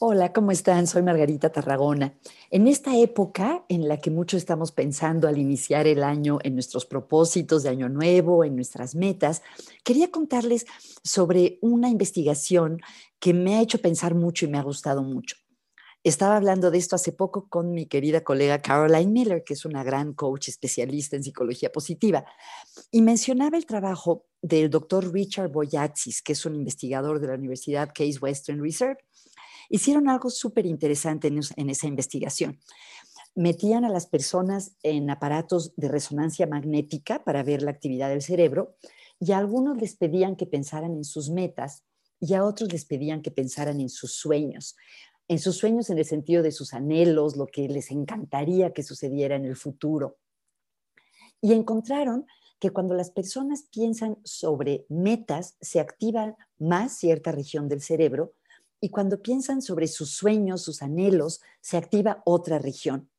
Hola, ¿cómo están? Soy Margarita Tarragona. En esta época en la que muchos estamos pensando al iniciar el año en nuestros propósitos de año nuevo, en nuestras metas, quería contarles sobre una investigación que me ha hecho pensar mucho y me ha gustado mucho. Estaba hablando de esto hace poco con mi querida colega Caroline Miller, que es una gran coach especialista en psicología positiva, y mencionaba el trabajo del doctor Richard Boyatzis, que es un investigador de la Universidad Case Western Reserve hicieron algo súper interesante en, esa investigación. Metían a las personas en aparatos de resonancia magnética para ver la actividad del cerebro y a algunos les pedían que pensaran en sus metas y a otros les pedían que pensaran en sus sueños, en sus sueños en el sentido de sus anhelos, lo que les encantaría que sucediera en el futuro. Y encontraron que cuando las personas piensan sobre metas, se activa más cierta región del cerebro y cuando piensan sobre sus sueños, sus anhelos, se activa otra región.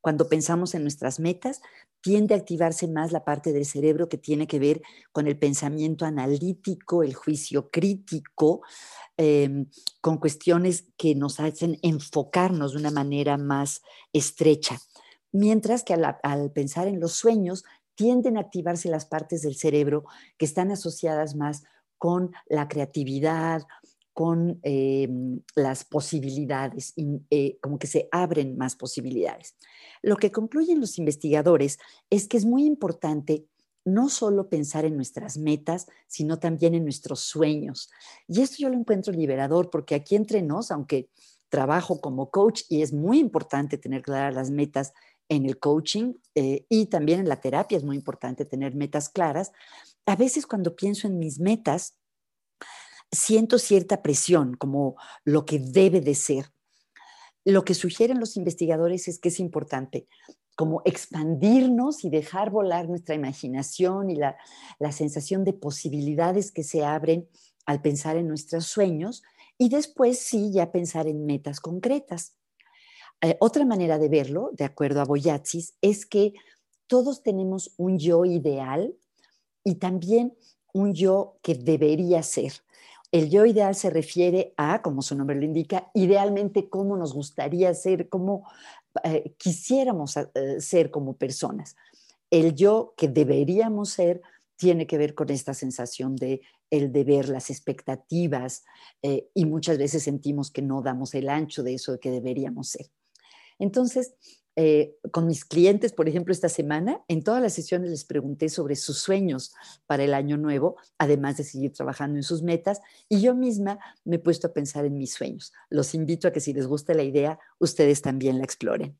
Cuando pensamos en nuestras metas, tiende a activarse más la parte del cerebro que tiene que ver con el pensamiento analítico, el juicio crítico, em, con cuestiones que nos hacen enfocarnos de una manera más estrecha. Mientras que al, al pensar en los sueños, tienden a activarse las partes del cerebro que están asociadas más con la creatividad, con eh, las posibilidades, eh, como que se abren más posibilidades. Lo que concluyen los investigadores es que es muy importante no solo pensar en nuestras metas, sino también en nuestros sueños. Y esto yo lo encuentro liberador porque aquí entre nos, aunque trabajo como coach y es muy importante tener claras las metas en el coaching eh, y también en la terapia es muy importante tener metas claras, a veces cuando pienso en mis metas, siento cierta presión, como lo que debe de ser. Lo que sugieren los investigadores es que es importante como expandirnos y dejar volar nuestra imaginación y la, sensación de posibilidades que se abren al pensar en nuestros sueños y después sí ya pensar en metas concretas. Eh, otra manera de verlo, de acuerdo a Boyatzis, es que todos tenemos un yo ideal y también un yo que debería ser. El yo ideal se refiere a, como su nombre lo indica, idealmente cómo nos gustaría ser, cómo eh, quisiéramos eh, ser como personas. El yo que deberíamos ser tiene que ver con esta sensación de el deber, las expectativas, eh, y muchas veces sentimos que no damos el ancho de eso que deberíamos ser. Entonces, eh, con mis clientes, por ejemplo, esta semana, en todas las sesiones les pregunté sobre sus sueños para el año nuevo, además de seguir trabajando en sus metas, y yo misma me he puesto a pensar en mis sueños. Los invito a que si les gusta la idea, ustedes también la exploren.